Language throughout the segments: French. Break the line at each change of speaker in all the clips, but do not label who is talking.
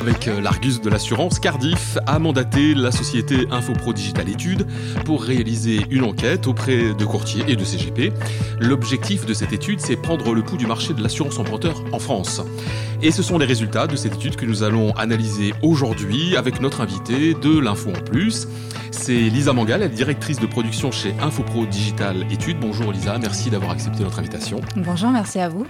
Avec euh, l'Argus de l'assurance, Cardiff a mandaté la société InfoPro Digital Études pour réaliser une enquête auprès de courtiers et de CGP. L'objectif de cette étude, c'est prendre le pouls du marché de l'assurance emprunteur en France. Et ce sont les résultats de cette étude que nous allons analyser aujourd'hui avec notre invité de l'Info en Plus. C'est Lisa Mangal, elle est directrice de production chez InfoPro Digital Études. Bonjour Lisa, merci d'avoir accepté notre invitation.
Bonjour, merci à vous.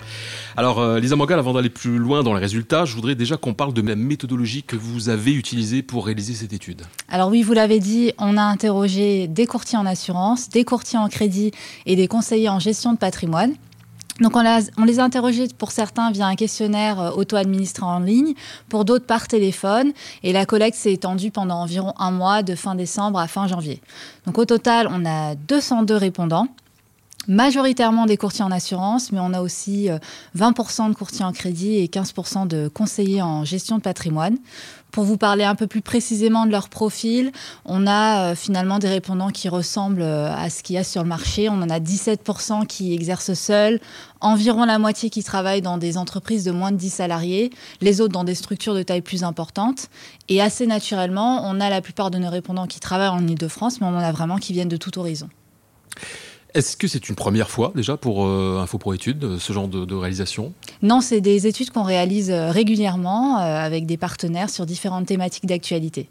Alors euh, Lisa Mangal, avant d'aller plus loin dans les résultats, je voudrais déjà qu'on parle de la que vous avez utilisée pour réaliser cette étude.
Alors oui, vous l'avez dit, on a interrogé des courtiers en assurance, des courtiers en crédit et des conseillers en gestion de patrimoine. Donc on, on, les a interrogés pour certains via un questionnaire euh, auto-administré en ligne, pour d'autres par téléphone, et la collecte s'est étendue pendant environ un mois, de fin décembre à fin janvier. Donc au total, on a 202 répondants majoritairement des courtiers en assurance, mais on a aussi 20% euh, de courtiers en crédit et 15% de conseillers en gestion de patrimoine. Pour vous parler un peu plus précisément de leur profil, on a euh, finalement des répondants qui ressemblent euh, à ce qu'il y a sur le marché. On en a 17% qui exercent seuls, environ la moitié qui travaillent dans des entreprises de moins de 10 salariés, les autres dans des structures de taille plus importante. Et assez naturellement, on a la plupart de nos répondants qui travaillent en Ile-de-France, mais on en a vraiment qui viennent de tout horizon.
Est-ce que c'est une première fois déjà pour euh, Info Études, euh, ce genre de, réalisation?
Non, c'est des études qu'on réalise euh, régulièrement avec des partenaires sur différentes thématiques d'actualité.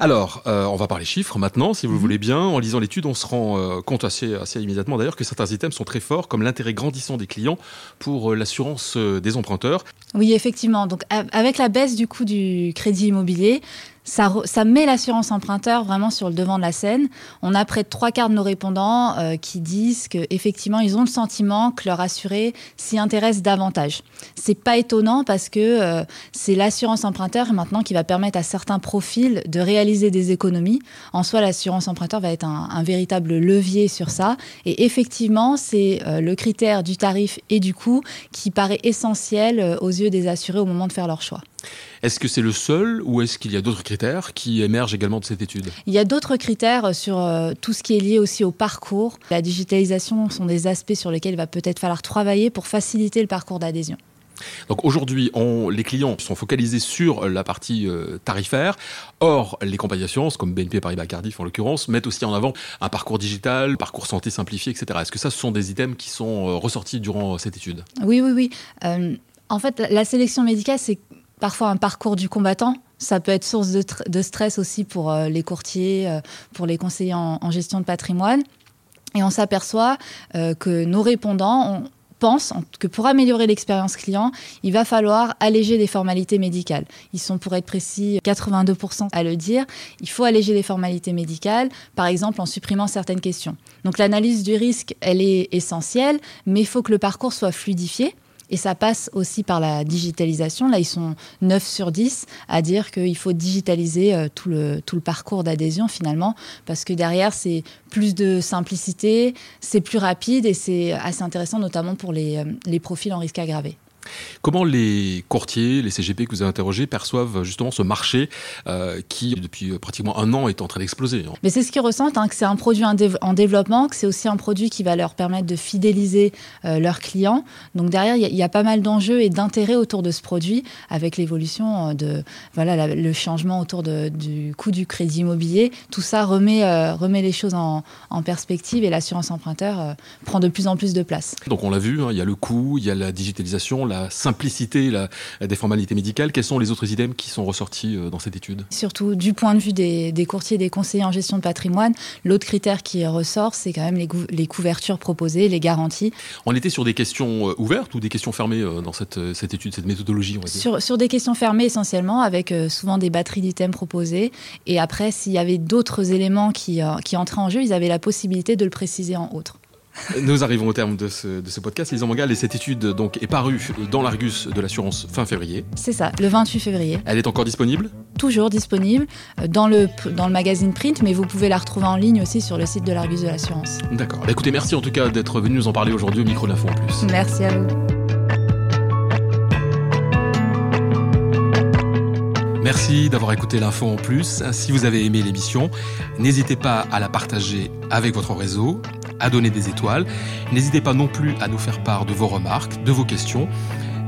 Alors, on va parler chiffres maintenant, si vous le mhm. voulez bien. En lisant l'étude, on se rend compte assez, assez immédiatement d'ailleurs que certains items sont très forts, comme l'intérêt grandissant des clients pour l'assurance des emprunteurs.
Oui, effectivement. Donc, avec la baisse du coût du crédit immobilier, ça, met l'assurance emprunteur vraiment sur le devant de la scène. On a près de trois quarts de nos répondants euh, qui disent qu'effectivement, ils ont le sentiment que leur assuré s'y intéresse davantage. C'est pas étonnant parce que euh, c'est l'assurance emprunteur maintenant qui va permettre à certains profils de réaliser des économies. En soi, l'assurance emprunteur va être un, véritable levier sur ça. Et effectivement, c'est euh, le critère du tarif et du coût qui paraît essentiel aux yeux des assurés au moment de faire leur choix.
Est-ce que c'est le seul ou est-ce qu'il y a d'autres critères qui émergent également de cette étude?
Il y a d'autres critères sur euh, tout ce qui est lié aussi au parcours. La digitalisation sont des aspects sur lesquels il va peut-être falloir travailler pour faciliter le parcours d'adhésion.
Donc aujourd'hui, les clients sont focalisés sur la partie euh, tarifaire. Or, les compagnies d'assurance, comme BNP Paribas Cardiff en l'occurrence, mettent aussi en avant un parcours digital, parcours santé simplifié, etc. Est-ce que ça, ce sont des items qui sont euh, ressortis durant cette étude?
Oui, oui, oui. en fait, la sélection médicale, c'est parfois un parcours du combattant. Ça peut être source de, stress aussi pour euh, les courtiers, euh, pour les conseillers en, gestion de patrimoine. Et on s'aperçoit euh, que nos répondants pensent que pour améliorer l'expérience client, il va falloir alléger les formalités médicales. Ils sont, pour être précis, 82% à le dire. Il faut alléger les formalités médicales, par exemple en supprimant certaines questions. Donc l'analyse du risque, elle est essentielle, mais il faut que le parcours soit fluidifié. Et ça passe aussi par la digitalisation. Là, ils sont 9 sur 10 à dire qu'il faut digitaliser euh, tout le, tout le parcours d'adhésion finalement, parce que derrière, c'est plus de simplicité, c'est plus rapide et c'est assez intéressant, notamment pour les, euh, les profils en risque aggravé.
Comment les courtiers, les CGP que vous avez interrogés perçoivent justement ce marché euh, qui, depuis euh, pratiquement un an, est en train d'exploser hein
Mais c'est ce qu'ils ressentent, hein, que c'est un produit en, développement, que c'est aussi un produit qui va leur permettre de fidéliser euh, leurs clients. Donc derrière, il y, a pas mal d'enjeux et d'intérêts autour de ce produit, avec l'évolution de voilà le changement autour du coût du crédit immobilier. Tout ça remet, remet les choses en, perspective et l'assurance emprunteur prend de plus en plus de place.
Donc on l'a vu, hein, il y a le coût, il y a la digitalisation, la simplicité la, des formalités médicales. Quels sont les autres items qui sont ressortis euh, dans cette étude?
Surtout du point de vue des, courtiers, des conseillers en gestion de patrimoine, l'autre critère qui ressort, c'est quand même les, couvertures proposées, les garanties.
On était sur des questions euh, ouvertes ou des questions fermées euh, dans cette, étude, cette méthodologie
Sur, des questions fermées essentiellement, avec souvent des batteries d'items proposées. Et après, s'il y avait d'autres éléments qui, qui entraient en jeu, ils avaient la possibilité de le préciser en autre.
Nous arrivons au terme de ce, de ce podcast. Lisa Mangal, et cette étude donc, est parue dans l'Argus de l'assurance fin février.
C'est ça, le 28 février.
Elle est encore disponible?
Toujours disponible euh, dans le, dans le magazine print, mais vous pouvez la retrouver en ligne aussi sur le site de l'Argus de l'assurance.
D'accord. Bah, écoutez, merci en tout cas d'être venu nous en parler aujourd'hui au micro d'info en plus.
Merci à vous.
Merci d'avoir écouté l'info en plus. Si vous avez aimé l'émission, n'hésitez pas à la partager avec votre réseau à donner des étoiles. N'hésitez pas non plus à nous faire part de vos remarques, de vos questions,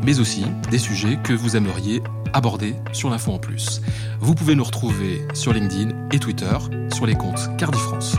mais aussi des sujets que vous aimeriez aborder sur l'info en plus. Vous pouvez nous retrouver sur LinkedIn et Twitter sur les comptes Cardi France.